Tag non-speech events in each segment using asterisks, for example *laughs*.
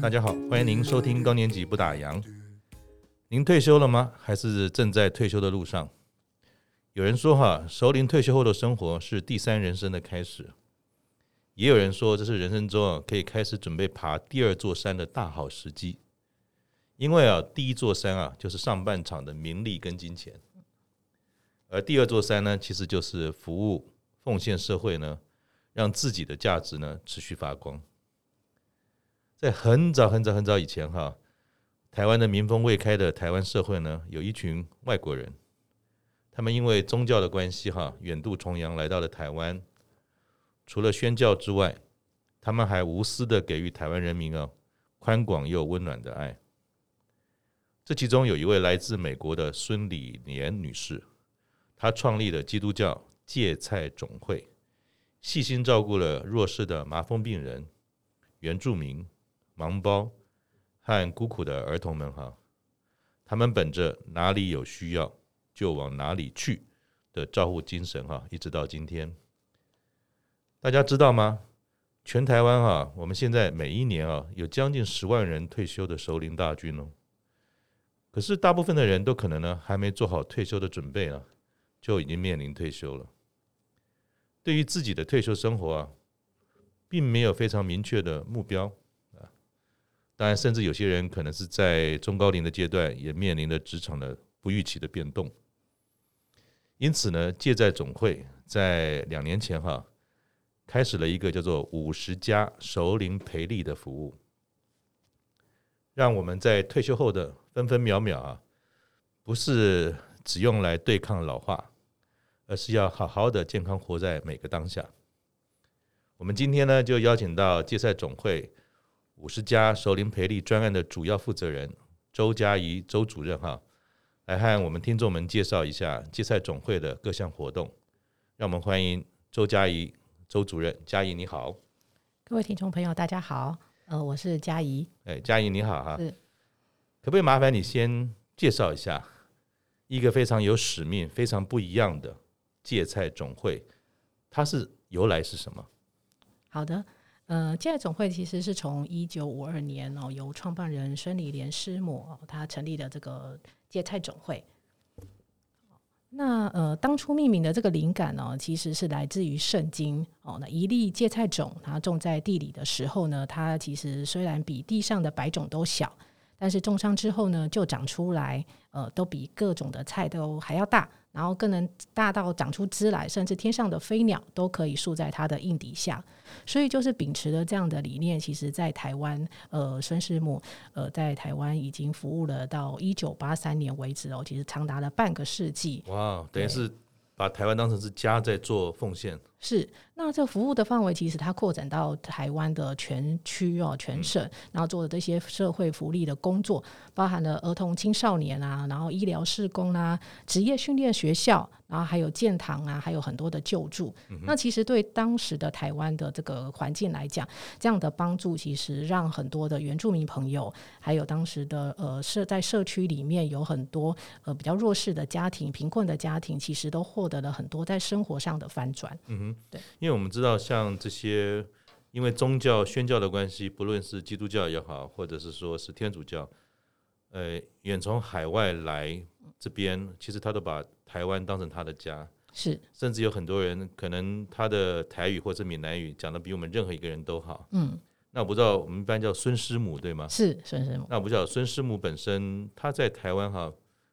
大家好，欢迎您收听高年级不打烊。您退休了吗？还是正在退休的路上？有人说哈，熟龄退休后的生活是第三人生的开始。也有人说，这是人生中啊可以开始准备爬第二座山的大好时机，因为啊第一座山啊就是上半场的名利跟金钱，而第二座山呢其实就是服务奉献社会呢，让自己的价值呢持续发光。在很早很早很早以前哈，台湾的民风未开的台湾社会呢，有一群外国人，他们因为宗教的关系哈，远渡重洋来到了台湾。除了宣教之外，他们还无私的给予台湾人民啊宽广又温暖的爱。这其中有一位来自美国的孙理莲女士，她创立了基督教芥菜种会，细心照顾了弱势的麻风病人、原住民、盲胞和孤苦的儿童们哈。他们本着哪里有需要就往哪里去的照护精神哈，一直到今天。大家知道吗？全台湾啊，我们现在每一年啊，有将近十万人退休的熟龄大军哦。可是大部分的人都可能呢，还没做好退休的准备啊，就已经面临退休了。对于自己的退休生活啊，并没有非常明确的目标啊。当然，甚至有些人可能是在中高龄的阶段，也面临着职场的不预期的变动。因此呢，借债总会在两年前哈。开始了一个叫做“五十家熟龄培力”的服务，让我们在退休后的分分秒秒啊，不是只用来对抗老化，而是要好好的健康活在每个当下。我们今天呢，就邀请到界赛总会“五十家熟龄培力”专案的主要负责人周佳怡周主任哈，来和我们听众们介绍一下界赛总会的各项活动。让我们欢迎周佳怡。周主任，佳怡你好，各位听众朋友，大家好，呃，我是佳怡，哎，佳怡你好哈，是，可不可以麻烦你先介绍一下一个非常有使命、非常不一样的芥菜总会，它是由来是什么？好的，呃，芥菜总会其实是从一九五二年哦，由创办人孙理莲师母哦，他成立的这个芥菜总会。那呃，当初命名的这个灵感呢，其实是来自于圣经哦。那一粒芥菜种，它种在地里的时候呢，它其实虽然比地上的白种都小，但是种上之后呢，就长出来，呃，都比各种的菜都还要大。然后更能大到长出枝来，甚至天上的飞鸟都可以宿在它的荫底下。所以就是秉持了这样的理念，其实在台湾，呃，孙师母，呃，在台湾已经服务了到一九八三年为止哦，其实长达了半个世纪。哇，等于是把台湾当成是家在做奉献。是，那这服务的范围其实它扩展到台湾的全区哦，全省，嗯、然后做的这些社会福利的工作，包含了儿童青少年啊，然后医疗事工啊，职业训练学校，然后还有建堂啊，还有很多的救助。嗯、那其实对当时的台湾的这个环境来讲，这样的帮助其实让很多的原住民朋友，还有当时的呃社在社区里面有很多呃比较弱势的家庭、贫困的家庭，其实都获得了很多在生活上的翻转。嗯哼对，因为我们知道，像这些因为宗教宣教的关系，不论是基督教也好，或者是说是天主教，呃，远从海外来这边，其实他都把台湾当成他的家，是，甚至有很多人可能他的台语或者闽南语讲的比我们任何一个人都好，嗯，那我不知道我们一般叫孙师母对吗？是孙师母，那我不知道孙师母本身他在台湾哈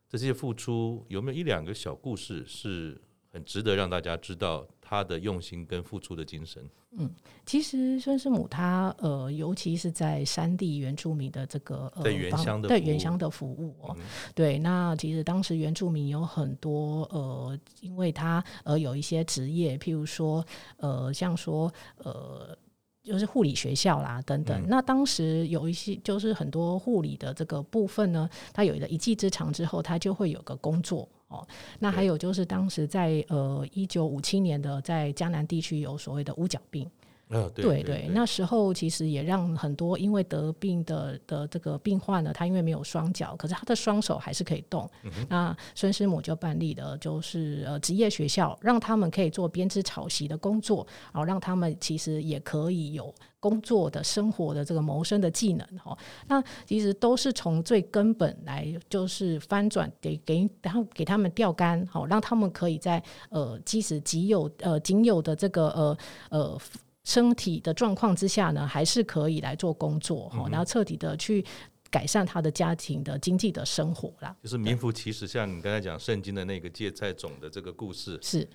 这些付出有没有一两个小故事是很值得让大家知道？他的用心跟付出的精神，嗯，其实孙师母他呃，尤其是在山地原住民的这个呃，对原乡的对原乡的服务哦，嗯、对，那其实当时原住民有很多呃，因为他呃有一些职业，譬如说呃，像说呃，就是护理学校啦等等，嗯、那当时有一些就是很多护理的这个部分呢，他有了一技之长之后，他就会有个工作。哦，那还有就是当时在呃一九五七年的在江南地区有所谓的乌角病，啊，对对对，那时候其实也让很多因为得病的的这个病患呢，他因为没有双脚，可是他的双手还是可以动。嗯、那孙师母就办理的，就是呃职业学校，让他们可以做编织草席的工作，然后让他们其实也可以有工作的生活的这个谋生的技能哈。那其实都是从最根本来，就是翻转给给然后给他们钓竿，好让他们可以在呃即使仅有呃仅有的这个呃呃。身体的状况之下呢，还是可以来做工作哈，然后彻底的去改善他的家庭的经济的生活啦。就是名副其实，像你刚才讲圣经的那个芥菜种的这个故事，是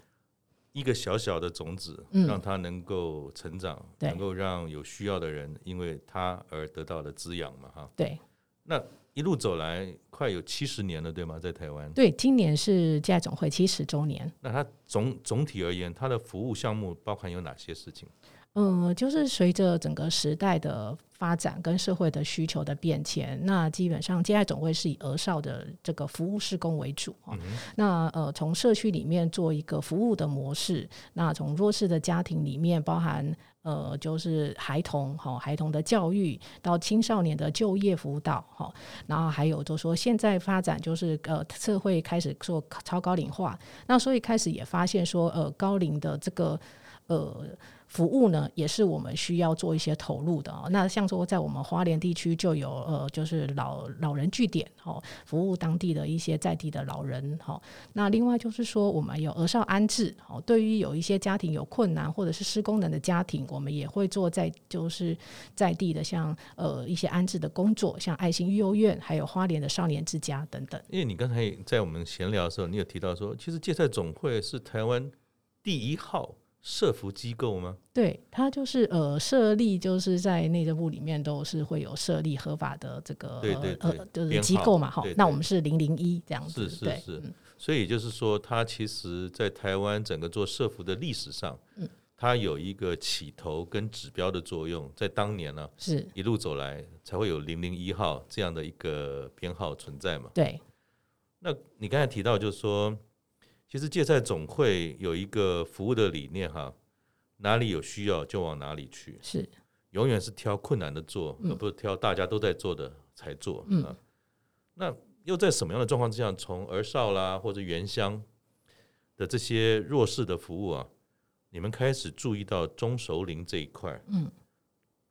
一个小小的种子，让它能够成长，能够让有需要的人因为它而得到的滋养嘛哈。对，那。一路走来，快有七十年了，对吗？在台湾，对，今年是家总会七十周年。那它总总体而言，它的服务项目包含有哪些事情？嗯、呃，就是随着整个时代的发展跟社会的需求的变迁，那基本上芥菜种会是以儿少的这个服务施工为主啊。嗯、那呃，从社区里面做一个服务的模式，那从弱势的家庭里面包含。呃，就是孩童哈，孩童的教育到青少年的就业辅导哈，然后还有就是说现在发展就是呃社会开始做超高龄化，那所以开始也发现说呃高龄的这个呃。服务呢，也是我们需要做一些投入的哦。那像说，在我们花莲地区就有呃，就是老老人据点哦，服务当地的一些在地的老人哈。那另外就是说，我们有儿少安置哦。对于有一些家庭有困难或者是失功能的家庭，我们也会做在就是在地的像呃一些安置的工作，像爱心育幼院，还有花莲的少年之家等等。因为你刚才在我们闲聊的时候，你有提到说，其实芥菜总会是台湾第一号。社服机构吗？对，它就是呃设立，就是在内政部里面都是会有设立合法的这个呃就是机构嘛哈。那我们是零零一这样子，是是是。所以就是说，它其实，在台湾整个做社服的历史上，嗯，它有一个起头跟指标的作用，在当年呢，是一路走来才会有零零一号这样的一个编号存在嘛。对。那你刚才提到，就是说。其实芥菜总会有一个服务的理念哈，哪里有需要就往哪里去，是永远是挑困难的做，而不是挑大家都在做的才做。嗯，那又在什么样的状况之下，从儿少啦或者原乡的这些弱势的服务啊，你们开始注意到中熟龄这一块，嗯，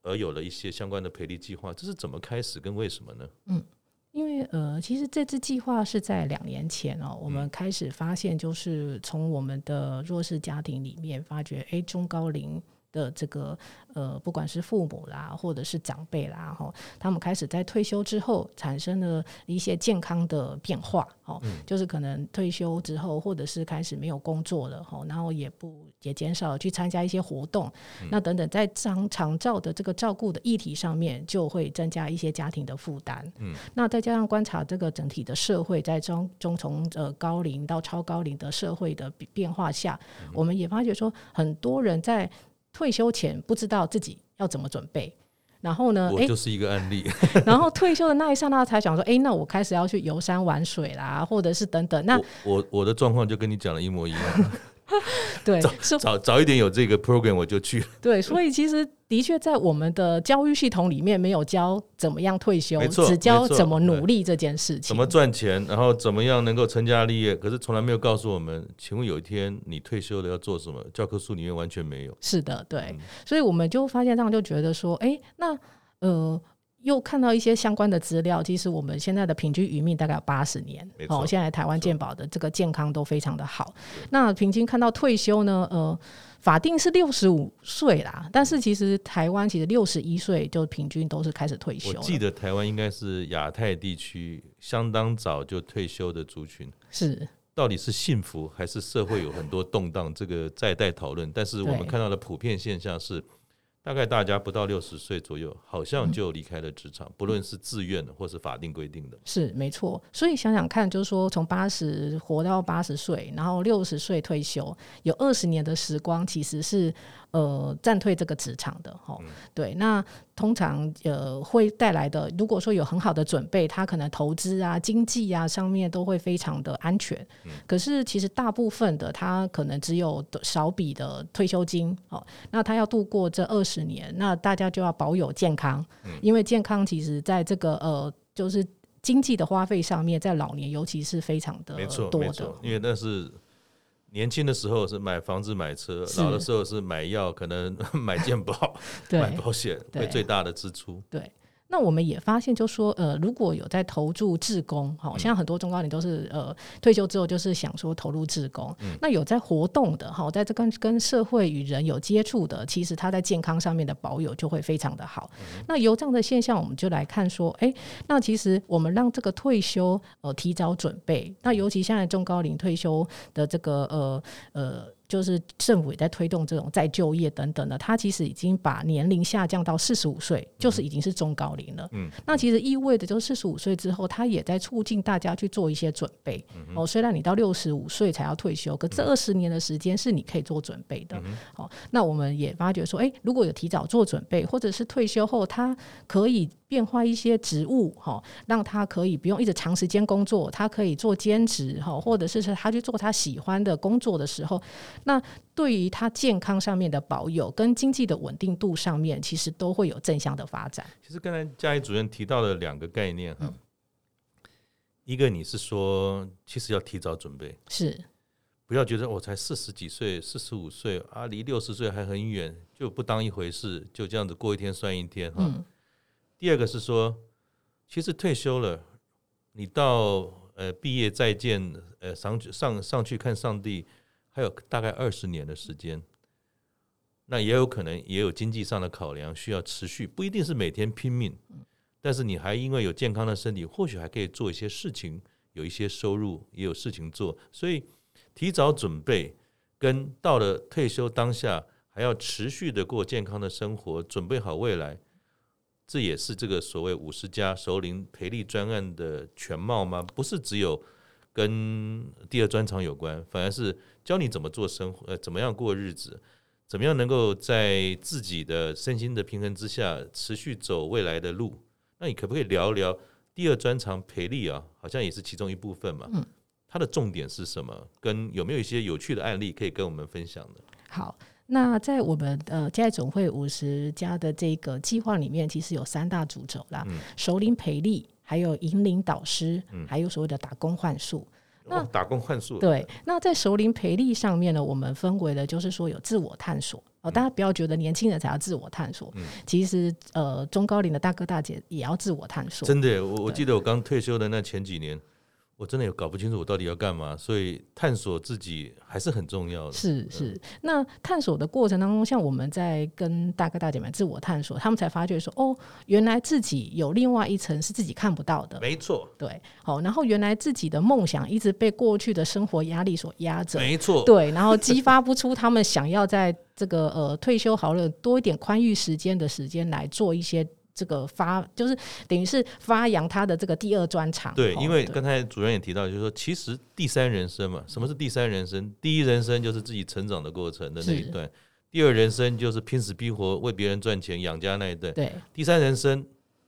而有了一些相关的培力计划，这是怎么开始跟为什么呢？嗯。因为呃，其实这次计划是在两年前哦，我们开始发现，就是从我们的弱势家庭里面发觉，哎，中高龄。的这个呃，不管是父母啦，或者是长辈啦，哈，他们开始在退休之后产生了一些健康的变化，哦，嗯、就是可能退休之后，或者是开始没有工作了，哈，然后也不也减少去参加一些活动，嗯、那等等，在长长照的这个照顾的议题上面，就会增加一些家庭的负担，嗯，那再加上观察这个整体的社会在中中从呃高龄到超高龄的社会的变化下，嗯、我们也发觉说，很多人在退休前不知道自己要怎么准备，然后呢，我就是一个案例。*laughs* 然后退休的那一刹那才想说，哎，那我开始要去游山玩水啦，或者是等等。那我我，我的状况就跟你讲的一模一样。*laughs* 对，早早早一点有这个 program 我就去。*laughs* 对，所以其实的确在我们的教育系统里面没有教怎么样退休，错只教怎么努力这件事情，怎么赚钱，然后怎么样能够成家立业，可是从来没有告诉我们，请问有一天你退休了要做什么？教科书里面完全没有。是的，对，嗯、所以我们就发现这样，就觉得说，哎，那呃。又看到一些相关的资料，其实我们现在的平均余命大概有八十年。哦，现在台湾健保的这个健康都非常的好。那平均看到退休呢，呃，法定是六十五岁啦，但是其实台湾其实六十一岁就平均都是开始退休。我记得台湾应该是亚太地区相当早就退休的族群。是。到底是幸福还是社会有很多动荡？这个在待讨论。但是我们看到的普遍现象是。大概大家不到六十岁左右，好像就离开了职场，嗯、不论是自愿的或是法定规定的。是没错，所以想想看，就是说从八十活到八十岁，然后六十岁退休，有二十年的时光，其实是呃暂退这个职场的哈。嗯、对，那通常呃会带来的，如果说有很好的准备，他可能投资啊、经济啊上面都会非常的安全。嗯、可是其实大部分的他可能只有少笔的退休金哦，那他要度过这二十年，那大家就要保有健康，嗯、因为健康其实在这个呃就是经济的花费上面，在老年尤其是非常的多的，因为那是。年轻的时候是买房子买车，老的时候是买药，可能 *laughs* 买健保、对买保险，会最大的支出。对。那我们也发现，就说呃，如果有在投注志工，好，现在很多中高龄都是呃退休之后就是想说投入志工。嗯、那有在活动的，好，在这跟跟社会与人有接触的，其实他在健康上面的保有就会非常的好。嗯、那由这样的现象，我们就来看说，哎、欸，那其实我们让这个退休呃提早准备，那尤其现在中高龄退休的这个呃呃。就是政府也在推动这种再就业等等的，他其实已经把年龄下降到四十五岁，就是已经是中高龄了。嗯，那其实意味着就是四十五岁之后，他也在促进大家去做一些准备。哦，虽然你到六十五岁才要退休，可这二十年的时间是你可以做准备的。嗯好，那我们也发觉说，诶，如果有提早做准备，或者是退休后他可以变化一些职务，哈，让他可以不用一直长时间工作，他可以做兼职，哈，或者是他去做他喜欢的工作的时候。那对于他健康上面的保有跟经济的稳定度上面，其实都会有正向的发展。其实刚才嘉义主任提到的两个概念哈，嗯、一个你是说，其实要提早准备，是不要觉得我才四十几岁、四十五岁啊，离六十岁还很远，就不当一回事，就这样子过一天算一天哈。嗯、第二个是说，其实退休了，你到呃毕业再见，呃上上上去看上帝。还有大概二十年的时间，那也有可能也有经济上的考量，需要持续，不一定是每天拼命，但是你还因为有健康的身体，或许还可以做一些事情，有一些收入，也有事情做，所以提早准备，跟到了退休当下还要持续的过健康的生活，准备好未来，这也是这个所谓五十家首领培力专案的全貌吗？不是只有。跟第二专长有关，反而是教你怎么做生活，呃，怎么样过日子，怎么样能够在自己的身心的平衡之下持续走未来的路。那你可不可以聊一聊第二专长培力啊？好像也是其中一部分嘛。嗯，它的重点是什么？跟有没有一些有趣的案例可以跟我们分享的？好，那在我们呃嘉义总会五十家的这个计划里面，其实有三大主轴啦，嗯，熟龄培力。还有引领导师，还有所谓的打工换宿。嗯、那打工换宿，对。那在熟龄培力上面呢，我们分为的就是说有自我探索哦，大家不要觉得年轻人才要自我探索，嗯、其实呃中高龄的大哥大姐也要自我探索。真的，我我记得我刚退休的那前几年。我真的也搞不清楚我到底要干嘛，所以探索自己还是很重要的。是是，那探索的过程当中，像我们在跟大哥大姐们自我探索，他们才发觉说，哦，原来自己有另外一层是自己看不到的。没错，对，好，然后原来自己的梦想一直被过去的生活压力所压着。没错，对，然后激发不出他们想要在这个呃退休好了多一点宽裕时间的时间来做一些。这个发就是等于是发扬他的这个第二专长。对，因为刚才主任也提到，就是说，其实第三人生嘛，什么是第三人生？第一人生就是自己成长的过程的那一段，第二人生就是拼死拼活为别人赚钱养家那一段。对，第三人生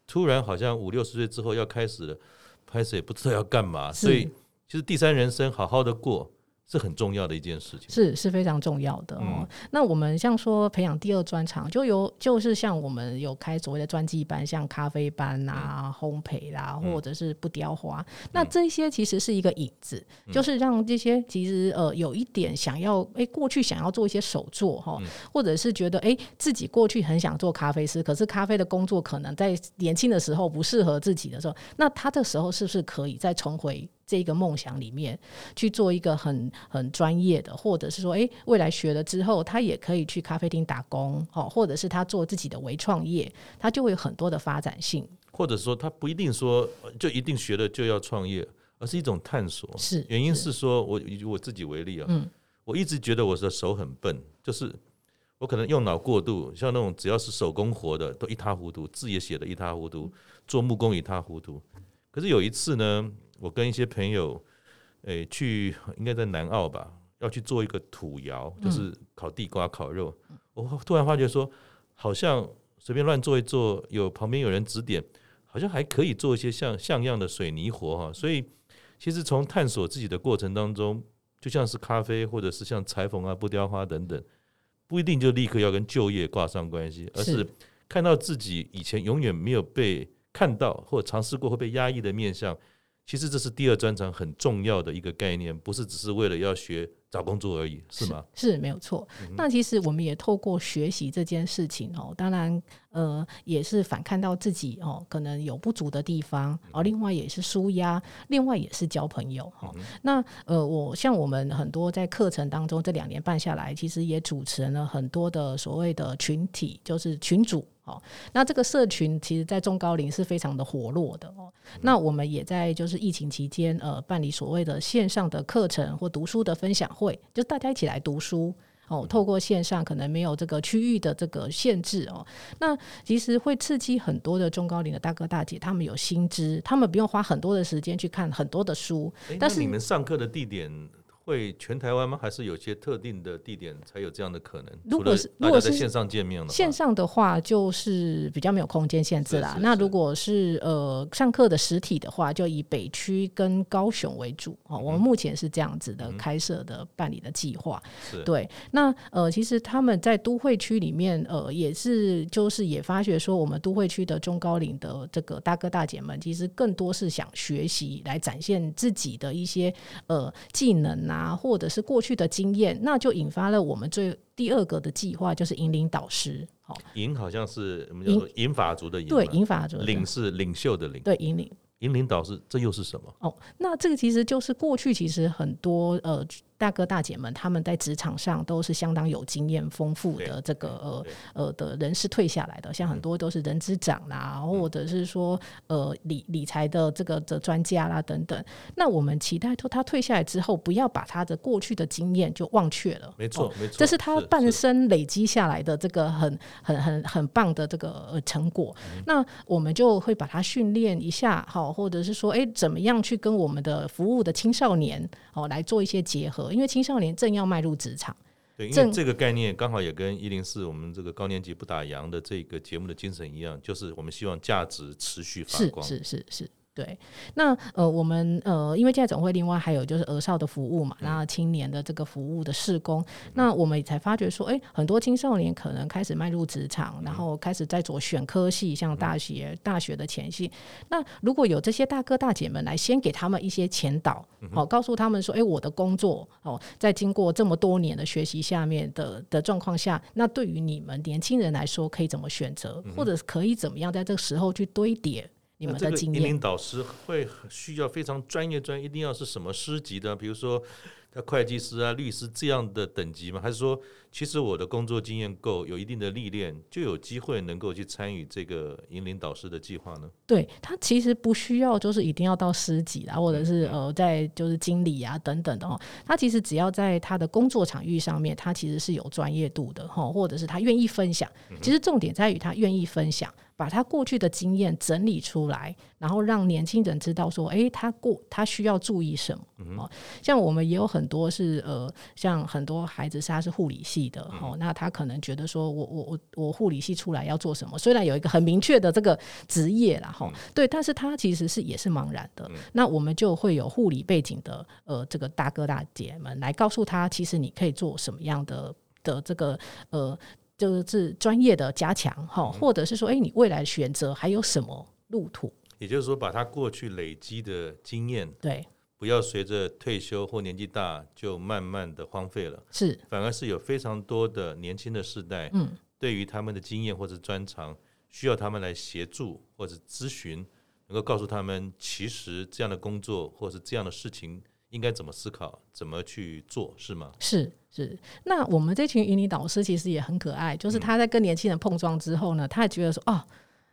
突然好像五六十岁之后要开始了，开始也不知道要干嘛，所以其实第三人生好好的过。是很重要的一件事情，是是非常重要的哦。嗯、那我们像说培养第二专长，就有就是像我们有开所谓的专技班，像咖啡班啊、嗯、烘焙啦，或者是不雕花。嗯、那这些其实是一个引子，嗯、就是让这些其实呃有一点想要哎、欸、过去想要做一些手作哈，嗯、或者是觉得哎、欸、自己过去很想做咖啡师，可是咖啡的工作可能在年轻的时候不适合自己的时候，那他这时候是不是可以再重回？这个梦想里面去做一个很很专业的，或者是说，哎，未来学了之后，他也可以去咖啡厅打工，哦，或者是他做自己的微创业，他就会有很多的发展性。或者说，他不一定说就一定学了就要创业，而是一种探索。是，原因是说我以我自己为例啊，嗯，我一直觉得我的手很笨，就是我可能用脑过度，像那种只要是手工活的都一塌糊涂，字也写的一塌糊涂，做木工一塌糊涂。可是有一次呢。我跟一些朋友，诶、欸，去应该在南澳吧，要去做一个土窑，就是烤地瓜、烤肉。我突然发觉说，好像随便乱做一做，有旁边有人指点，好像还可以做一些像像样的水泥活哈。所以，其实从探索自己的过程当中，就像是咖啡，或者是像裁缝啊、布雕花等等，不一定就立刻要跟就业挂上关系，而是看到自己以前永远没有被看到或尝试过会被压抑的面向。其实这是第二专长很重要的一个概念，不是只是为了要学找工作而已，是吗？是，是没有错。嗯、那其实我们也透过学习这件事情哦，当然呃也是反看到自己哦可能有不足的地方哦，另外也是舒压，另外也是交朋友哈、嗯。那呃我像我们很多在课程当中这两年半下来，其实也主持了很多的所谓的群体，就是群主。哦，那这个社群其实，在中高龄是非常的活络的哦。那我们也在就是疫情期间，呃，办理所谓的线上的课程或读书的分享会，就大家一起来读书哦。透过线上，可能没有这个区域的这个限制哦。那其实会刺激很多的中高龄的大哥大姐，他们有新知，他们不用花很多的时间去看很多的书。但是你们上课的地点？会全台湾吗？还是有些特定的地点才有这样的可能？如果是如果是线上见面了，线上的话就是比较没有空间限制啦。那如果是呃上课的实体的话，就以北区跟高雄为主哦。我们目前是这样子的开设的办理的计划。对，那呃其实他们在都会区里面呃也是就是也发觉说，我们都会区的中高龄的这个大哥大姐们，其实更多是想学习来展现自己的一些呃技能啊。啊，或者是过去的经验，那就引发了我们最第二个的计划，就是引领导师。好，引好像是我们叫做引法族的引，对，引法族的领是领袖的领，对，引领引领导师，这又是什么？哦，那这个其实就是过去其实很多呃。大哥大姐们，他们在职场上都是相当有经验、丰富的这个呃呃的人士退下来的，像很多都是人资长啦，或者是说呃理理财的这个的专家啦等等。那我们期待说他退下来之后，不要把他的过去的经验就忘却了。没错，没错，这是他半生累积下来的这个很很很很棒的这个成果。那我们就会把他训练一下，好，或者是说，哎，怎么样去跟我们的服务的青少年哦来做一些结合。因为青少年正要迈入职场，对，因为这个概念刚好也跟一零四我们这个高年级不打烊的这个节目的精神一样，就是我们希望价值持续发光，是是是是。对，那呃，我们呃，因为现在总会另外还有就是儿少的服务嘛，然后青年的这个服务的事工，嗯、那我们也才发觉说，哎，很多青少年可能开始迈入职场，嗯、然后开始在做选科系，像大学、嗯、大学的前戏。那如果有这些大哥大姐们来先给他们一些前导，好、告诉他们说，哎，我的工作哦，在经过这么多年的学习下面的的状况下，那对于你们年轻人来说，可以怎么选择，或者是可以怎么样在这个时候去堆叠？你们的经验，引领导师会需要非常专业，专一定要是什么师级的？比如说，他会计师啊、律师这样的等级吗？还是说，其实我的工作经验够，有一定的历练，就有机会能够去参与这个引领导师的计划呢？对，他其实不需要，就是一定要到师级啊，或者是呃，在就是经理啊等等的哦。他其实只要在他的工作场域上面，他其实是有专业度的哈，或者是他愿意分享。其实重点在于他愿意分享。把他过去的经验整理出来，然后让年轻人知道说，哎，他过他需要注意什么？哦、嗯，像我们也有很多是呃，像很多孩子是他是护理系的，哦、嗯，那他可能觉得说我我我我护理系出来要做什么？虽然有一个很明确的这个职业啦，哈、嗯，对，但是他其实是也是茫然的。嗯、那我们就会有护理背景的呃这个大哥大姐们来告诉他，其实你可以做什么样的的这个呃。就是专业的加强哈，或者是说，哎，你未来选择还有什么路途？也就是说，把他过去累积的经验，对，不要随着退休或年纪大就慢慢的荒废了，是，反而是有非常多的年轻的世代，嗯，对于他们的经验或者专长，需要他们来协助或者咨询，能够告诉他们，其实这样的工作或者是这样的事情。应该怎么思考，怎么去做，是吗？是是。那我们这群引领导师其实也很可爱，就是他在跟年轻人碰撞之后呢，他也觉得说，哦，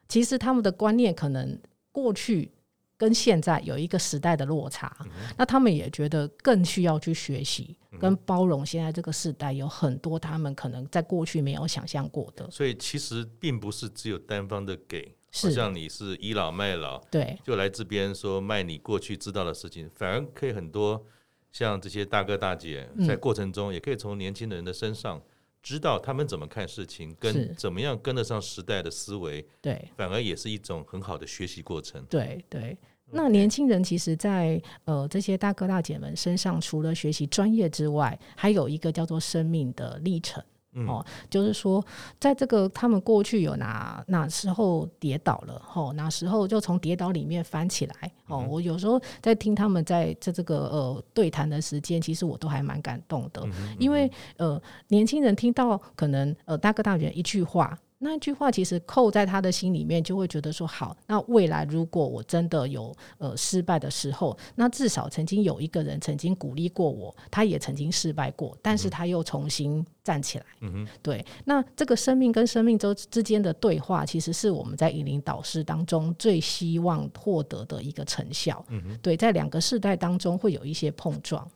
其实他们的观念可能过去跟现在有一个时代的落差，嗯、那他们也觉得更需要去学习跟包容现在这个时代有很多他们可能在过去没有想象过的。所以其实并不是只有单方的给。好像你是倚老卖老，对，就来这边说卖你过去知道的事情，反而可以很多像这些大哥大姐在过程中，也可以从年轻人的身上知道他们怎么看事情，跟怎么样跟得上时代的思维，对反而也是一种很好的学习过程。对对。那年轻人其实在，在呃这些大哥大姐们身上，除了学习专业之外，还有一个叫做生命的历程。哦，就是说，在这个他们过去有哪哪时候跌倒了，哦，哪时候就从跌倒里面翻起来。哦，我有时候在听他们在这这个呃对谈的时间，其实我都还蛮感动的，因为呃年轻人听到可能呃大哥大姐一句话。那句话其实扣在他的心里面，就会觉得说好。那未来如果我真的有呃失败的时候，那至少曾经有一个人曾经鼓励过我，他也曾经失败过，但是他又重新站起来。嗯哼，对。那这个生命跟生命之之间的对话，其实是我们在引领导师当中最希望获得的一个成效。嗯哼，对，在两个世代当中会有一些碰撞。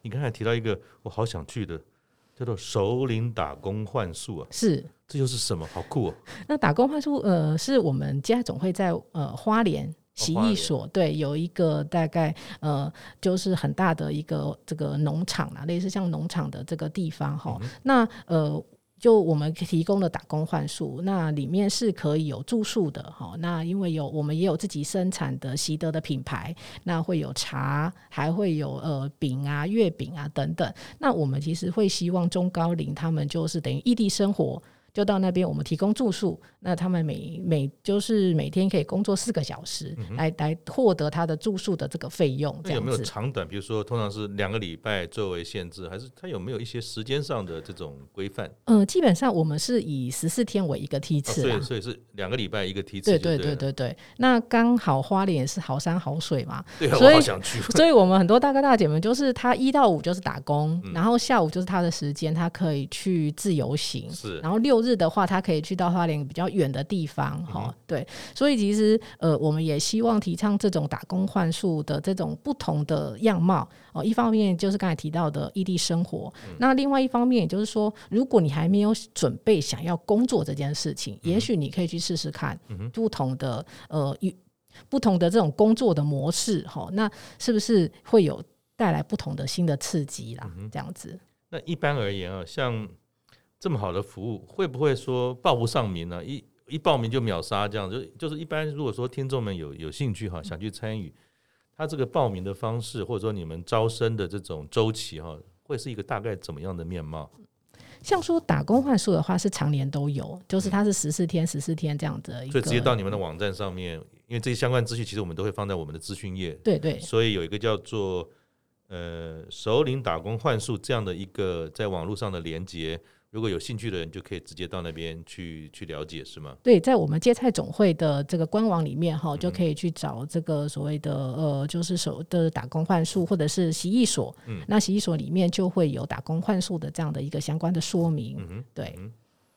你刚才提到一个我好想去的，叫做首领打工换宿啊，是。这又是什么？好酷哦！那打工换宿，呃，是我们家总会在呃花莲洗衣所，对，有一个大概呃，就是很大的一个这个农场啊，类似像农场的这个地方哈。嗯、那呃，就我们提供的打工换宿，那里面是可以有住宿的哈。那因为有我们也有自己生产的习得的品牌，那会有茶，还会有呃饼啊、月饼啊等等。那我们其实会希望中高龄他们就是等于异地生活。就到那边，我们提供住宿。那他们每每就是每天可以工作四个小时，来来获得他的住宿的这个费用。这样。有没有长短？比如说，通常是两个礼拜作为限制，还是他有没有一些时间上的这种规范？嗯、呃，基本上我们是以十四天为一个梯次，啊，所以所以是两个礼拜一个梯次对。对对对对对。那刚好花莲是好山好水嘛，对啊，所以我好想去。*laughs* 所以我们很多大哥大姐们就是他一到五就是打工，嗯、然后下午就是他的时间，他可以去自由行。是，然后六日的话，他可以去到花莲比较远的地方。哈，嗯、对，所以其实呃，我们也希望提倡这种打工换宿的这种不同的样貌哦。一方面就是刚才提到的异地生活，嗯、那另外一方面也就是说，如果你还没有准备想要工作这件事情，嗯、也许你可以去试试看不同的、嗯、呃，不同的这种工作的模式哈。那是不是会有带来不同的新的刺激啦？嗯、这样子。那一般而言啊，像。这么好的服务，会不会说报不上名呢？一一报名就秒杀，这样就就是一般。如果说听众们有有兴趣哈，想去参与，他这个报名的方式，或者说你们招生的这种周期哈，会是一个大概怎么样的面貌？像说打工换宿的话，是常年都有，就是它是十四天十四天这样的一个。所以直接到你们的网站上面，因为这些相关资讯其实我们都会放在我们的资讯页。对对。所以有一个叫做呃首领打工换宿这样的一个在网络上的连接。如果有兴趣的人，就可以直接到那边去去了解，是吗？对，在我们芥菜总会的这个官网里面哈，就可以去找这个所谓的呃，就是所谓的打工换宿或者是洗衣所。嗯，那洗衣所里面就会有打工换宿的这样的一个相关的说明。嗯哼，对。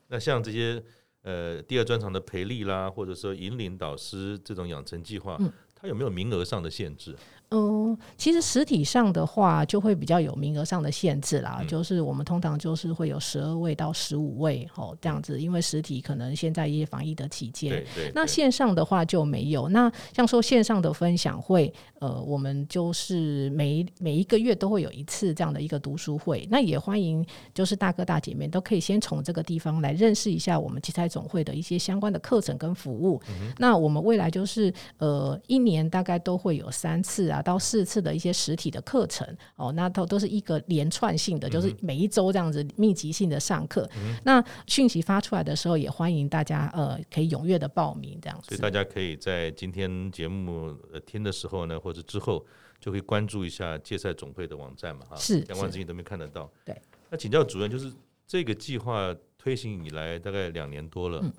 那像这些呃第二专场的培力啦，或者说引领导师这种养成计划，嗯，它有没有名额上的限制？嗯，其实实体上的话，就会比较有名额上的限制啦。嗯、就是我们通常就是会有十二位到十五位哦，这样子，因为实体可能现在一些防疫的期间。对对对。那线上的话就没有。那像说线上的分享会，呃，我们就是每每一个月都会有一次这样的一个读书会。那也欢迎就是大哥大姐们都可以先从这个地方来认识一下我们芥菜总会的一些相关的课程跟服务。嗯、那我们未来就是呃，一年大概都会有三次啊。到四次的一些实体的课程哦，那都都是一个连串性的，就是每一周这样子密集性的上课。嗯、那讯息发出来的时候，也欢迎大家呃可以踊跃的报名这样子。所以大家可以在今天节目听的时候呢，或者之后就可以关注一下芥菜总会的网站嘛，哈，是相关资讯都没看得到。对，那请教主任，就是这个计划推行以来大概两年多了，嗯、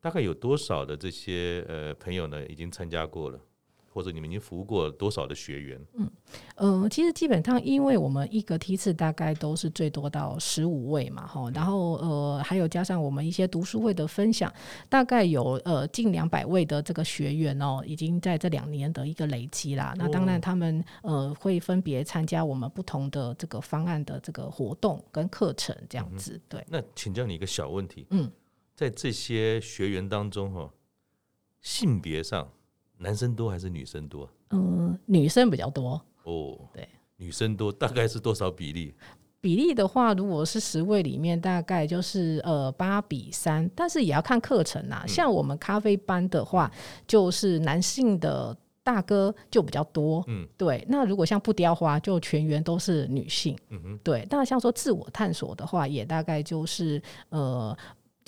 大概有多少的这些呃朋友呢已经参加过了？或者你们已经服务过多少的学员？嗯，呃，其实基本上，因为我们一个梯次大概都是最多到十五位嘛，哈，然后呃，还有加上我们一些读书会的分享，大概有呃近两百位的这个学员哦，已经在这两年的一个累积啦。那当然，他们呃会分别参加我们不同的这个方案的这个活动跟课程这样子。对，那请教你一个小问题，嗯，在这些学员当中哈，性别上。男生多还是女生多？嗯，女生比较多。哦，对，女生多，大概是多少比例？比例的话，如果是十位里面，大概就是呃八比三，但是也要看课程啊。像我们咖啡班的话，就是男性的大哥就比较多，嗯，对。那如果像不雕花，就全员都是女性，嗯哼，对。那像说自我探索的话，也大概就是呃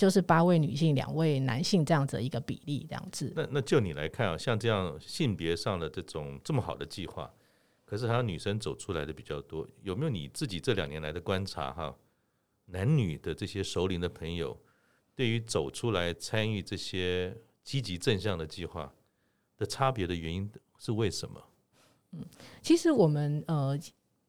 就是八位女性，两位男性这样子的一个比例，这样子。那那就你来看啊，像这样性别上的这种这么好的计划。可是，还有女生走出来的比较多，有没有你自己这两年来的观察？哈，男女的这些熟龄的朋友，对于走出来参与这些积极正向的计划的差别的原因是为什么？嗯，其实我们呃。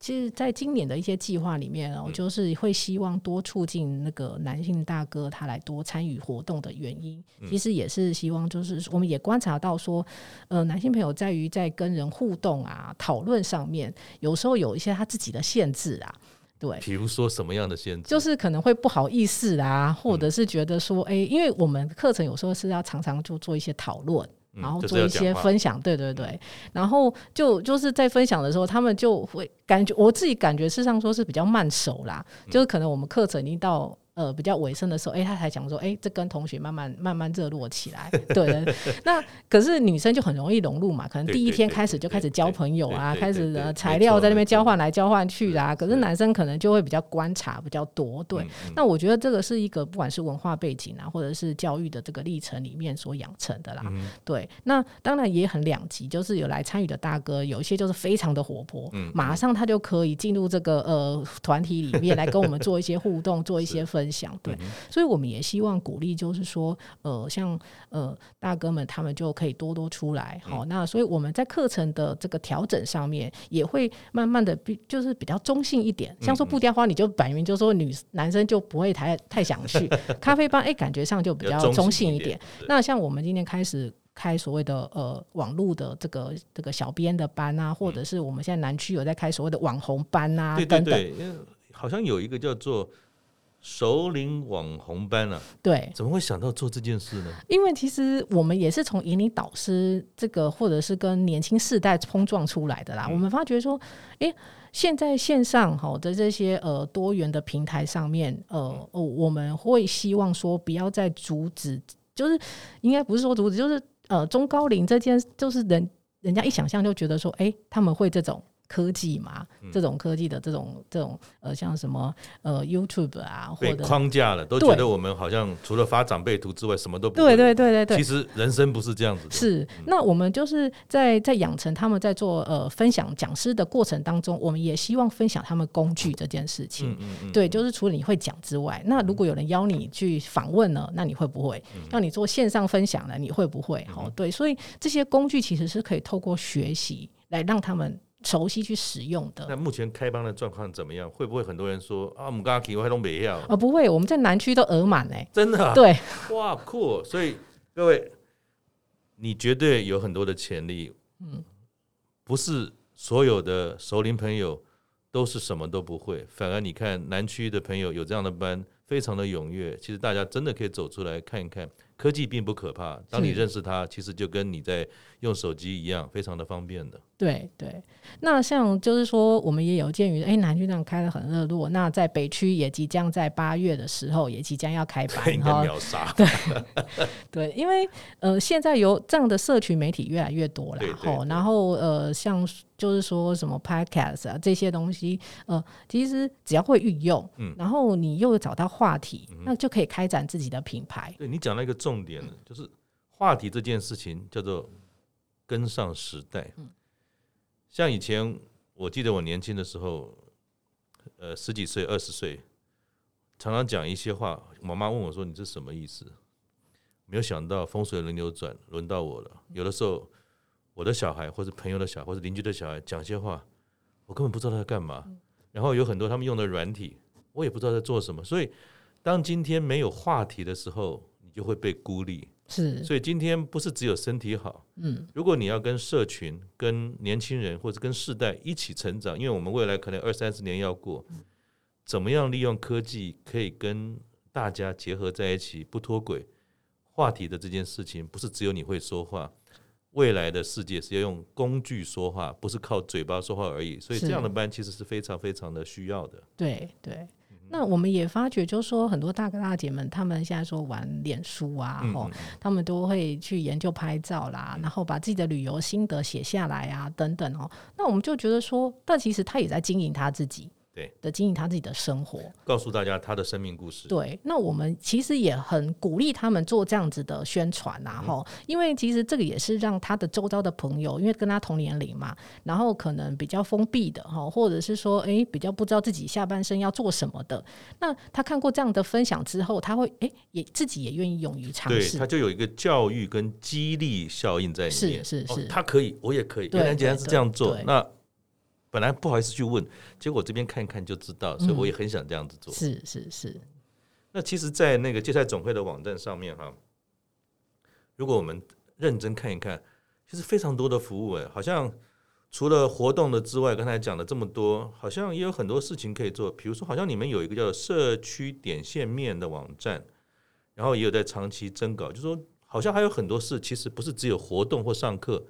其实，在今年的一些计划里面我，就是会希望多促进那个男性大哥他来多参与活动的原因，其实也是希望，就是我们也观察到说，呃，男性朋友在于在跟人互动啊、讨论上面，有时候有一些他自己的限制啊，对，比如说什么样的限制？就是可能会不好意思啊，或者是觉得说，哎，因为我们课程有时候是要常常就做一些讨论。然后做一些分享，对对对，然后就就是在分享的时候，他们就会感觉，我自己感觉事实上说是比较慢熟啦，就是可能我们课程已经到。呃，比较尾声的时候，哎、欸，他才讲说，哎、欸，这跟同学慢慢慢慢热络起来，*laughs* 对。那可是女生就很容易融入嘛，可能第一天开始就开始交朋友啊，开始的材料在那边交换来交换去啦。可是男生可能就会比较观察比较多，对。那我觉得这个是一个不管是文化背景啊，或者是教育的这个历程里面所养成的啦。对。那当然也很两极，就是有来参与的大哥，有一些就是非常的活泼，马上他就可以进入这个呃团体里面来跟我们做一些互动，做一些分。分享对，所以我们也希望鼓励，就是说，呃，像呃大哥们他们就可以多多出来，好，那所以我们在课程的这个调整上面也会慢慢的比就是比较中性一点，像说布雕花，你就摆明就说女男生就不会太太想去 *laughs* 咖啡班，哎，感觉上就比较中性一点。那像我们今天开始开所谓的呃网络的这个这个小编的班啊，或者是我们现在南区有在开所谓的网红班啊，等等，好像有一个叫做。熟龄网红班啊，对，怎么会想到做这件事呢？因为其实我们也是从引领导师这个，或者是跟年轻世代碰撞出来的啦。嗯、我们发觉说，哎、欸，现在线上好的这些呃多元的平台上面，呃，嗯、我们会希望说，不要再阻止，就是应该不是说阻止，就是呃中高龄这件，就是人人家一想象就觉得说，哎、欸，他们会这种。科技嘛，这种科技的这种这种呃，像什么呃，YouTube 啊，或者被框架了，都觉得我们好像除了发长辈图之外，什么都不。对对对对对。其实人生不是这样子的。是，那我们就是在在养成他们在做呃分享讲师的过程当中，我们也希望分享他们工具这件事情。嗯嗯嗯。对，就是除了你会讲之外，那如果有人邀你去访问呢，那你会不会？让你做线上分享呢，你会不会？哦，对，所以这些工具其实是可以透过学习来让他们。熟悉去使用的。那目前开班的状况怎么样？会不会很多人说啊，我们刚刚提我还都没要？啊，不会，我们在南区都额满哎，真的、啊？对，哇，酷！所以各位，你绝对有很多的潜力。嗯，不是所有的熟龄朋友都是什么都不会，反而你看南区的朋友有这样的班，非常的踊跃。其实大家真的可以走出来看一看。科技并不可怕，当你认识它，其实就跟你在用手机一样，非常的方便的。对对，那像就是说，我们也有鉴于，哎，南区这样开得很热络，那在北区也即将在八月的时候也即将要开班，*laughs* 秒杀。对 *laughs* 对，因为呃，现在有这样的社群媒体越来越多了，吼，然后呃，像就是说什么 Podcast 啊这些东西，呃，其实只要会运用，嗯，然后你又找到话题，嗯、那就可以开展自己的品牌。对，你讲了一个重。重点就是话题这件事情叫做跟上时代。像以前我记得我年轻的时候，呃，十几岁、二十岁，常常讲一些话。我妈问我说：“你这什么意思？”没有想到风水轮流转，轮到我了。有的时候，我的小孩，或者朋友的小孩，或者邻居的小孩，讲些话，我根本不知道他在干嘛。然后有很多他们用的软体，我也不知道在做什么。所以，当今天没有话题的时候，你就会被孤立，是，所以今天不是只有身体好，嗯，如果你要跟社群、跟年轻人或者跟世代一起成长，因为我们未来可能二三十年要过，怎么样利用科技可以跟大家结合在一起，不脱轨？话题的这件事情，不是只有你会说话，未来的世界是要用工具说话，不是靠嘴巴说话而已。所以这样的班其实是非常非常的需要的。对对。那我们也发觉，就是说很多大哥大姐们，他们现在说玩脸书啊，哦、嗯，他们都会去研究拍照啦，然后把自己的旅游心得写下来啊，等等哦。那我们就觉得说，但其实他也在经营他自己。对。的，经营他自己的生活，告诉大家他的生命故事。对，那我们其实也很鼓励他们做这样子的宣传呐，哈、嗯，因为其实这个也是让他的周遭的朋友，因为跟他同年龄嘛，然后可能比较封闭的哈，或者是说，哎、欸，比较不知道自己下半生要做什么的，那他看过这样的分享之后，他会哎、欸，也自己也愿意勇于尝试，对，他就有一个教育跟激励效应在里面，是是是、哦，他可以，我也可以，原来既然是这样做，那。本来不好意思去问，结果这边看一看就知道，所以我也很想这样子做。嗯、是是是。那其实，在那个芥菜总会的网站上面哈，如果我们认真看一看，其实非常多的服务哎，好像除了活动的之外，刚才讲了这么多，好像也有很多事情可以做。比如说，好像你们有一个叫社区点线面的网站，然后也有在长期征稿，就是说好像还有很多事，其实不是只有活动或上课，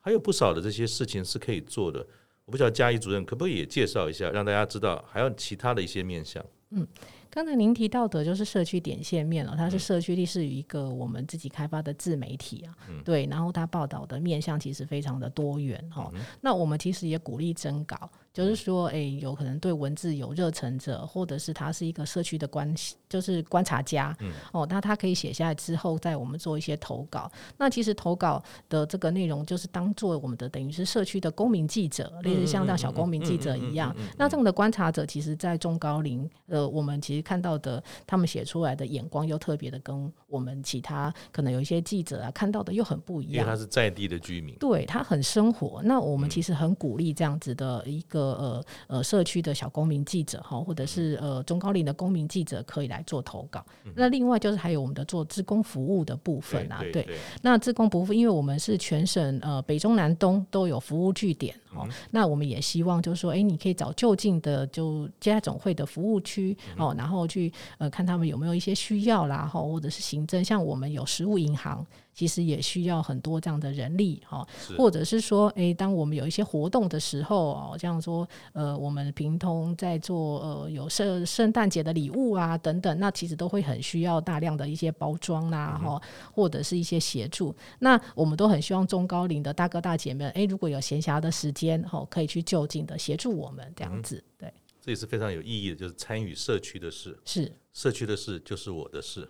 还有不少的这些事情是可以做的。我不知道嘉怡主任可不可以也介绍一下，让大家知道还有其他的一些面向。嗯。刚才您提到的就是社区点线面了，它是社区历史与一个我们自己开发的自媒体啊，嗯、对，然后它报道的面向其实非常的多元哈、嗯。那我们其实也鼓励征稿，就是说，哎，有可能对文字有热忱者，或者是他是一个社区的观，就是观察家，嗯、哦，那他可以写下来之后，在我们做一些投稿。那其实投稿的这个内容，就是当做我们的等于是社区的公民记者，类似像这样小公民记者一样。那这样的观察者，其实，在中高龄，呃，我们其实。看到的，他们写出来的眼光又特别的跟我们其他可能有一些记者啊看到的又很不一样。因为他是在地的居民，对，他很生活。那我们其实很鼓励这样子的一个呃呃社区的小公民记者哈，或者是呃中高龄的公民记者可以来做投稿。那另外就是还有我们的做志工服务的部分啊，对，那志工部分，因为我们是全省呃北中南东都有服务据点哦，那我们也希望就是说，哎，你可以找就近的就芥菜总会的服务区哦，然后去呃看他们有没有一些需要啦，哈，或者是行政，像我们有食物银行，其实也需要很多这样的人力哈，或者是说，哎，当我们有一些活动的时候哦，这样说，呃，我们平通在做呃有圣圣诞节的礼物啊等等，那其实都会很需要大量的一些包装啦，哈，或者是一些协助。那我们都很希望中高龄的大哥大姐们，哎，如果有闲暇的时间，哈，可以去就近的协助我们这样子，对。这也是非常有意义的，就是参与社区的事，是社区的事就是我的事。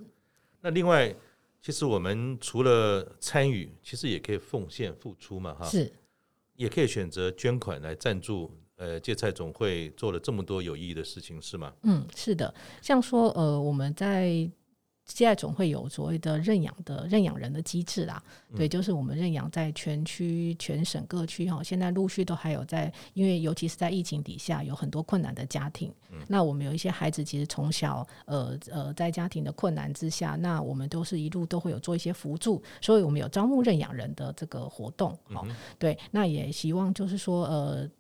那另外，其实我们除了参与，其实也可以奉献付出嘛，哈，是，也可以选择捐款来赞助。呃，芥菜总会做了这么多有意义的事情，是吗？嗯，是的，像说呃，我们在。现在总会有所谓的认养的认养人的机制啦，对，就是我们认养在全区、全省各区哈，现在陆续都还有在，因为尤其是在疫情底下，有很多困难的家庭。那我们有一些孩子，其实从小呃呃在家庭的困难之下，那我们都是一路都会有做一些辅助，所以我们有招募认养人的这个活动。好，对，那也希望就是说呃。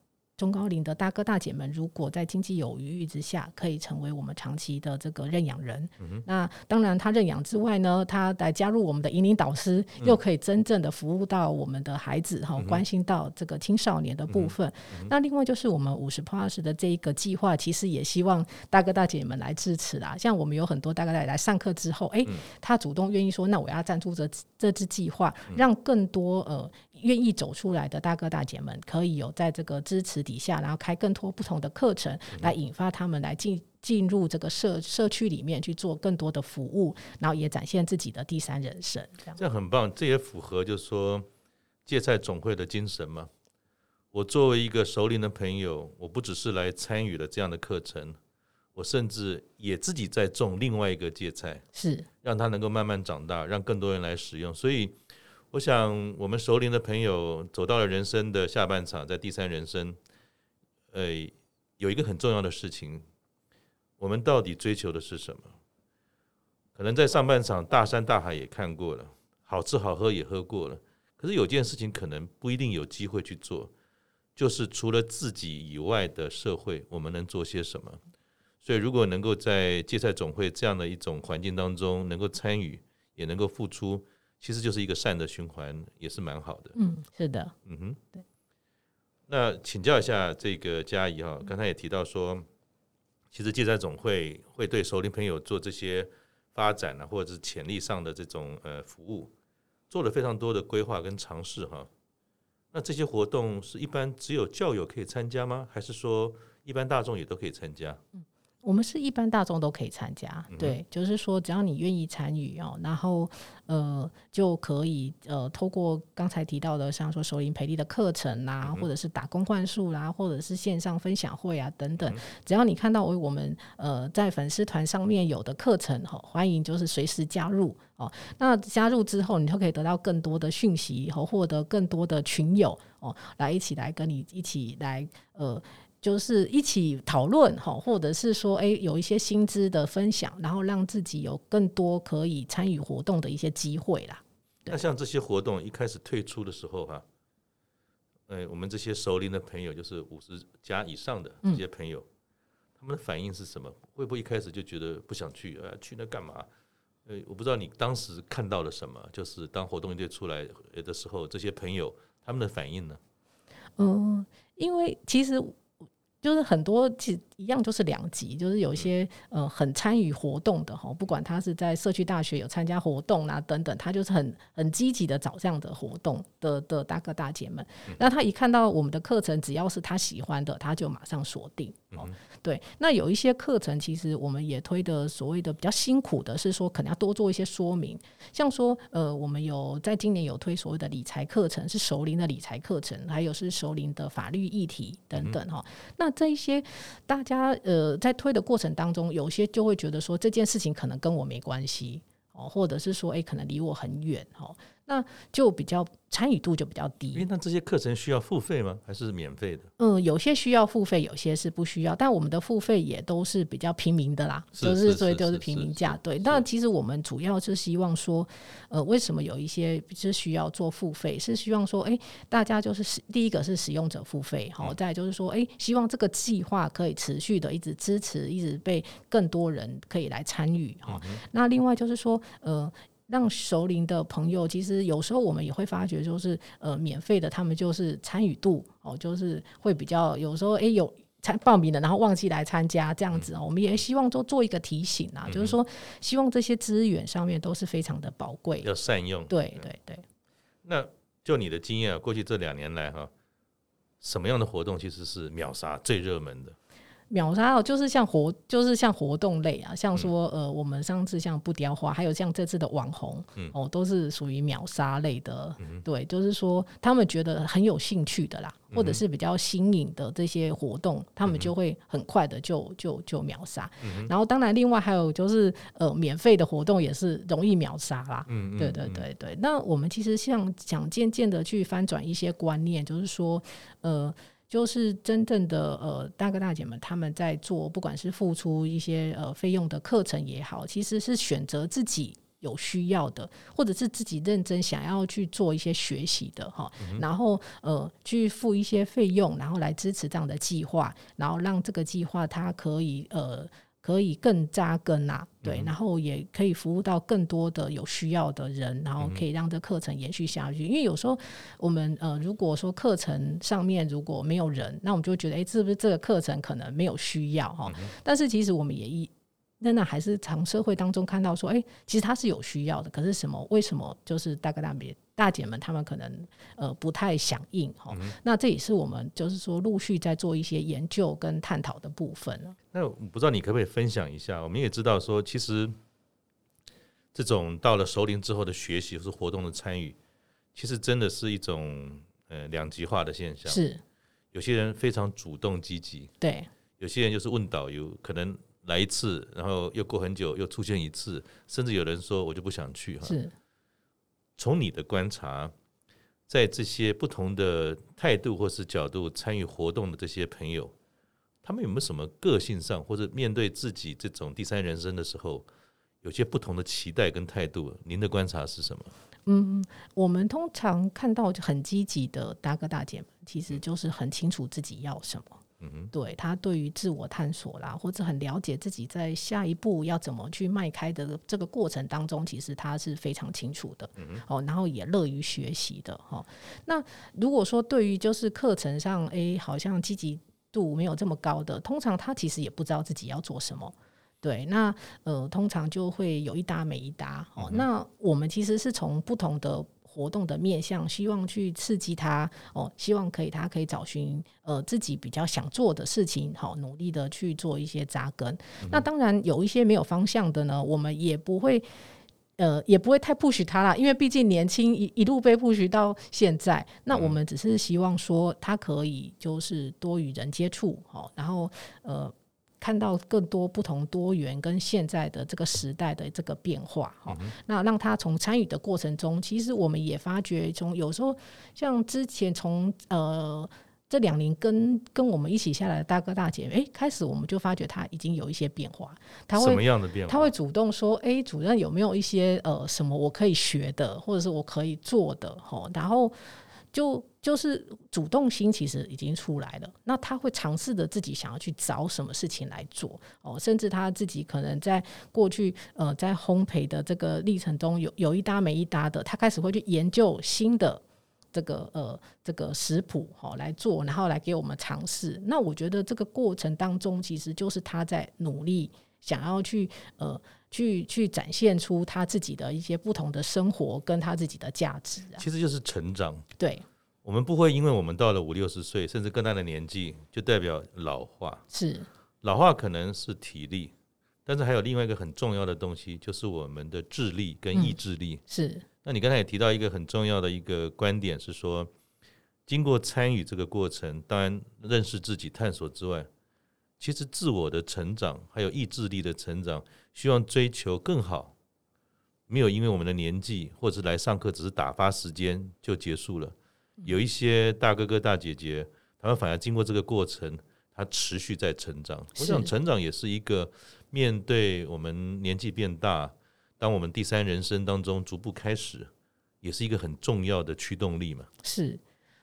中高龄的大哥大姐们，如果在经济有余裕之下，可以成为我们长期的这个认养人。嗯、那当然，他认养之外呢，他来加入我们的引领导师，嗯、又可以真正的服务到我们的孩子哈、嗯，关心到这个青少年的部分。嗯、那另外就是我们五十 plus 的这一个计划，其实也希望大哥大姐们来支持啦。像我们有很多大哥大姐来上课之后，哎、欸，他主动愿意说，那我要赞助这这支计划，让更多呃。愿意走出来的大哥大姐们，可以有在这个支持底下，然后开更多不同的课程，来引发他们来进进入这个社社区里面去做更多的服务，然后也展现自己的第三人生。这样，这样很棒，这也符合就是说芥菜总会的精神嘛。我作为一个熟龄的朋友，我不只是来参与了这样的课程，我甚至也自己在种另外一个芥菜，是让它能够慢慢长大，让更多人来使用，所以。我想，我们熟龄的朋友走到了人生的下半场，在第三人生，呃，有一个很重要的事情，我们到底追求的是什么？可能在上半场大山大海也看过了，好吃好喝也喝过了，可是有件事情可能不一定有机会去做，就是除了自己以外的社会，我们能做些什么？所以，如果能够在芥菜总会这样的一种环境当中，能够参与，也能够付出。其实就是一个善的循环，也是蛮好的。嗯，是的，嗯哼，对。那请教一下这个嘉怡哈，刚才也提到说，其实借债总会会对熟龄朋友做这些发展啊，或者是潜力上的这种呃服务，做了非常多的规划跟尝试哈。那这些活动是一般只有教友可以参加吗？还是说一般大众也都可以参加？嗯我们是一般大众都可以参加，对，就是说只要你愿意参与哦，然后呃就可以呃透过刚才提到的，像说熟龄培力的课程啦，或者是打工换宿啦，或者是线上分享会啊等等，只要你看到为我们呃在粉丝团上面有的课程哈，欢迎就是随时加入哦。那加入之后，你就可以得到更多的讯息和获得更多的群友哦，来一起来跟你一起来呃。就是一起讨论哈，或者是说，哎，有一些薪资的分享，然后让自己有更多可以参与活动的一些机会啦。那像这些活动一开始退出的时候哈，哎，我们这些熟龄的朋友，就是五十加以上的这些朋友，嗯，他们的反应是什么？会不会一开始就觉得不想去？呃，去那干嘛？呃，我不知道你当时看到了什么，就是当活动一堆出来的时候，这些朋友他们的反应呢？嗯，因为其实。就是很多其实一样，就是两极，就是有一些呃很参与活动的哈，不管他是在社区大学有参加活动啊等等，他就是很很积极的找这样的活动的的大哥大姐们。那他一看到我们的课程，只要是他喜欢的，他就马上锁定。对，那有一些课程其实我们也推的所谓的比较辛苦的是说，可能要多做一些说明，像说呃，我们有在今年有推所谓的理财课程，是熟龄的理财课程，还有是熟龄的法律议题等等哈。那这一些大家呃在推的过程当中，有些就会觉得说这件事情可能跟我没关系哦，或者是说诶、欸，可能离我很远哦，那就比较。参与度就比较低。诶，那这些课程需要付费吗？还是免费的？嗯，有些需要付费，有些是不需要。但我们的付费也都是比较平民的啦，就是所以都是平民价。对，那其实我们主要是希望说，呃，为什么有一些是需要做付费？是希望说，哎，大家就是使第一个是使用者付费，好，再就是说，哎，希望这个计划可以持续的一直支持，一直被更多人可以来参与哈。那另外就是说，呃。让熟龄的朋友，其实有时候我们也会发觉，就是呃，免费的他们就是参与度哦，就是会比较有时候哎有参报名的，然后忘记来参加这样子，我们也希望做做一个提醒啊，就是说希望这些资源上面都是非常的宝贵，要善用。对对对。那就你的经验啊，过去这两年来哈，什么样的活动其实是秒杀最热门的？秒杀哦，就是像活，就是像活动类啊，像说呃，我们上次像不雕花，还有像这次的网红，哦，都是属于秒杀类的。对，就是说他们觉得很有兴趣的啦，或者是比较新颖的这些活动，他们就会很快的就就就秒杀。然后当然另外还有就是呃，免费的活动也是容易秒杀啦。嗯，对对对对。那我们其实像想渐渐的去翻转一些观念，就是说呃。就是真正的呃大哥大姐们，他们在做，不管是付出一些呃费用的课程也好，其实是选择自己有需要的，或者是自己认真想要去做一些学习的哈，然后呃去付一些费用，然后来支持这样的计划，然后让这个计划它可以呃。可以更扎根呐、啊，对，然后也可以服务到更多的有需要的人，然后可以让这课程延续下去。因为有时候我们呃，如果说课程上面如果没有人，那我们就觉得，哎，是不是这个课程可能没有需要哈？但是其实我们也一。那那还是从社会当中看到说，哎、欸，其实他是有需要的，可是什么？为什么就是大哥大姐大姐们他们可能呃不太响应哈？嗯、那这也是我们就是说陆续在做一些研究跟探讨的部分。那我不知道你可不可以分享一下？我们也知道说，其实这种到了熟龄之后的学习或是活动的参与，其实真的是一种呃两极化的现象。是，有些人非常主动积极，对，有些人就是问导游，可能。来一次，然后又过很久又出现一次，甚至有人说我就不想去哈。是，从你的观察，在这些不同的态度或是角度参与活动的这些朋友，他们有没有什么个性上或者面对自己这种第三人生的时候，有些不同的期待跟态度？您的观察是什么？嗯，我们通常看到很积极的大哥大姐们，其实就是很清楚自己要什么。嗯哼，对他对于自我探索啦，或者很了解自己在下一步要怎么去迈开的这个过程当中，其实他是非常清楚的。嗯哼，哦，然后也乐于学习的。哈，那如果说对于就是课程上，哎，好像积极度没有这么高的，通常他其实也不知道自己要做什么。对，那呃，通常就会有一搭没一搭。哦，嗯、那我们其实是从不同的活动的面向，希望去刺激他。哦，希望可以他可以找寻呃自己比较想做的事情，好、哦，努力的去做一些扎根。嗯、那当然有一些没有方向的呢，我们也不会呃也不会太 push 他啦，因为毕竟年轻一一路被 push 到现在。那我们只是希望说他可以就是多与人接触，好、哦，然后呃。看到更多不同多元跟现在的这个时代的这个变化哈，嗯、那让他从参与的过程中，其实我们也发觉，从有时候像之前从呃这两年跟跟我们一起下来的大哥大姐，哎、欸，开始我们就发觉他已经有一些变化。他会什么样的变化？他会主动说：“哎、欸，主任有没有一些呃什么我可以学的，或者是我可以做的？”哈，然后。就就是主动心其实已经出来了，那他会尝试着自己想要去找什么事情来做哦，甚至他自己可能在过去呃在烘焙的这个历程中有有一搭没一搭的，他开始会去研究新的这个呃这个食谱哦来做，然后来给我们尝试。那我觉得这个过程当中，其实就是他在努力想要去呃。去去展现出他自己的一些不同的生活跟他自己的价值啊，其实就是成长。对，我们不会因为我们到了五六十岁，甚至更大的年纪，就代表老化。是老化可能是体力，但是还有另外一个很重要的东西，就是我们的智力跟意志力。嗯，是。那你刚才也提到一个很重要的一个观点，是说经过参与这个过程，当然认识自己、探索之外。其实自我的成长，还有意志力的成长，希望追求更好，没有因为我们的年纪或者来上课只是打发时间就结束了。有一些大哥哥大姐姐，他们反而经过这个过程，他持续在成长。我想成长也是一个面对我们年纪变大，当我们第三人生当中逐步开始，也是一个很重要的驱动力嘛。是。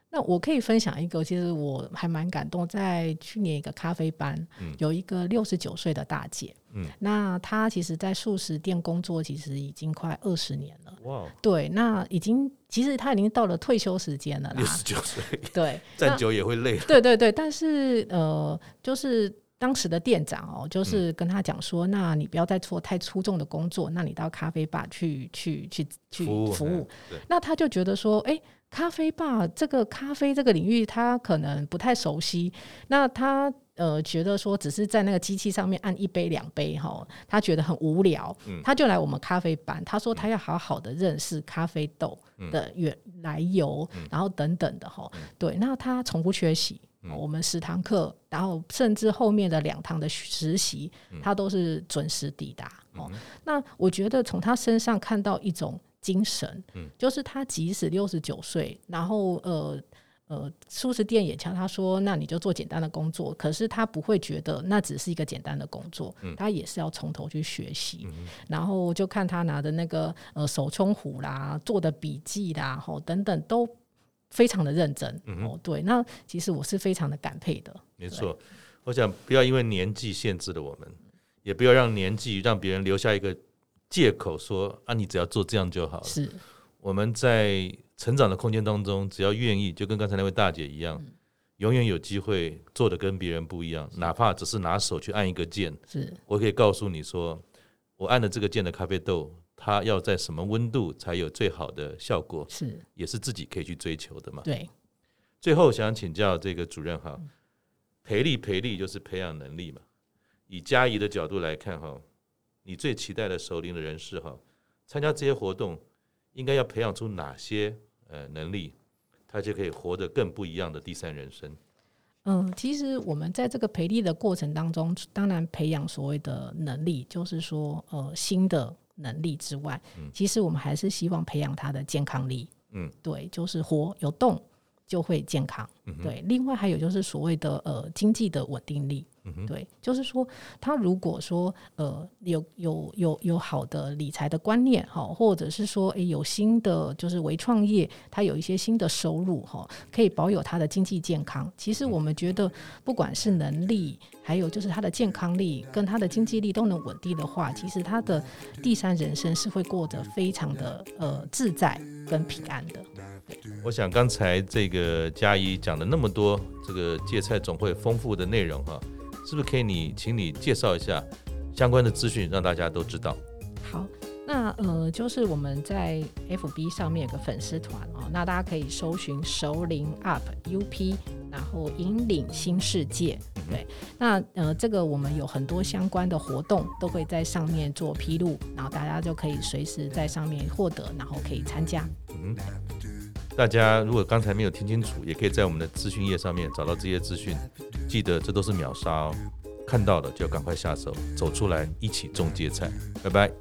那我可以分享一个，其实我还蛮感动，在去年一个咖啡班，嗯、有一个六十九岁的大姐，嗯，那她其实，在素食店工作，其实已经快二十年了。哇，对，那已经其实他已经到了退休时间了啦。六十九岁，对，*laughs* 站久也会累。对对对，但是呃，就是当时的店长哦，就是跟他讲说，嗯、那你不要再做太出众的工作，那你到咖啡吧去去去去服务。那他就觉得说，哎、欸。咖啡吧，这个咖啡这个领域，他可能不太熟悉。那他呃觉得说，只是在那个机器上面按一杯两杯哈，他觉得很无聊。嗯，他就来我们咖啡班，他说他要好好的认识咖啡豆的原来由，然后等等的哈。对，那他从不缺席，我们十堂课，然后甚至后面的两堂的实习，他都是准时抵达。哦，那我觉得从他身上看到一种。精神，嗯，就是他即使六十九岁，然后呃呃，素食店也强他说，那你就做简单的工作，可是他不会觉得那只是一个简单的工作，嗯，他也是要从头去学习，嗯、然后就看他拿的那个呃手冲壶啦，做的笔记啦，吼等等都非常的认真，嗯、哦，对，那其实我是非常的感佩的，没错，我想不要因为年纪限制了我们，也不要让年纪让别人留下一个。借口说啊，你只要做这样就好了。是。我们在成长的空间当中，只要愿意，就跟刚才那位大姐一样，嗯、永远有机会做的跟别人不一样。哪怕只是拿手去按一个键，是我可以告诉你说，我按了这个键的咖啡豆，它要在什么温度才有最好的效果？是也是自己可以去追求的嘛？对。最后想请教这个主任哈，培力培力就是培养能力嘛？以嘉怡的角度来看哈。你最期待的熟龄的人士哈，参加这些活动，应该要培养出哪些呃能力，他就可以活得更不一样的第三人生。嗯，其实我们在这个培力的过程当中，当然培养所谓的能力，就是说呃新的能力之外，其实我们还是希望培养他的健康力。嗯，对，就是活有动。就会健康。嗯、对，另外还有就是所谓的呃经济的稳定力。嗯、对，就是说他如果说呃有有有有好的理财的观念哈，或者是说诶有新的就是微创业，他有一些新的收入哈，可以保有他的经济健康。其实我们觉得不管是能力，还有就是他的健康力跟他的经济力都能稳定的话，其实他的第三人生是会过得非常的呃自在跟平安的。我想刚才这个嘉怡讲了那么多这个芥菜总会丰富的内容哈，是不是可以你请你介绍一下相关的资讯，让大家都知道？好，那呃就是我们在 FB 上面有个粉丝团哦，那大家可以搜寻首领 UP UP，然后引领新世界。对，那呃这个我们有很多相关的活动都会在上面做披露，然后大家就可以随时在上面获得，然后可以参加。嗯。大家如果刚才没有听清楚，也可以在我们的资讯页上面找到这些资讯。记得这都是秒杀哦，看到了就要赶快下手，走出来一起种芥菜。拜拜。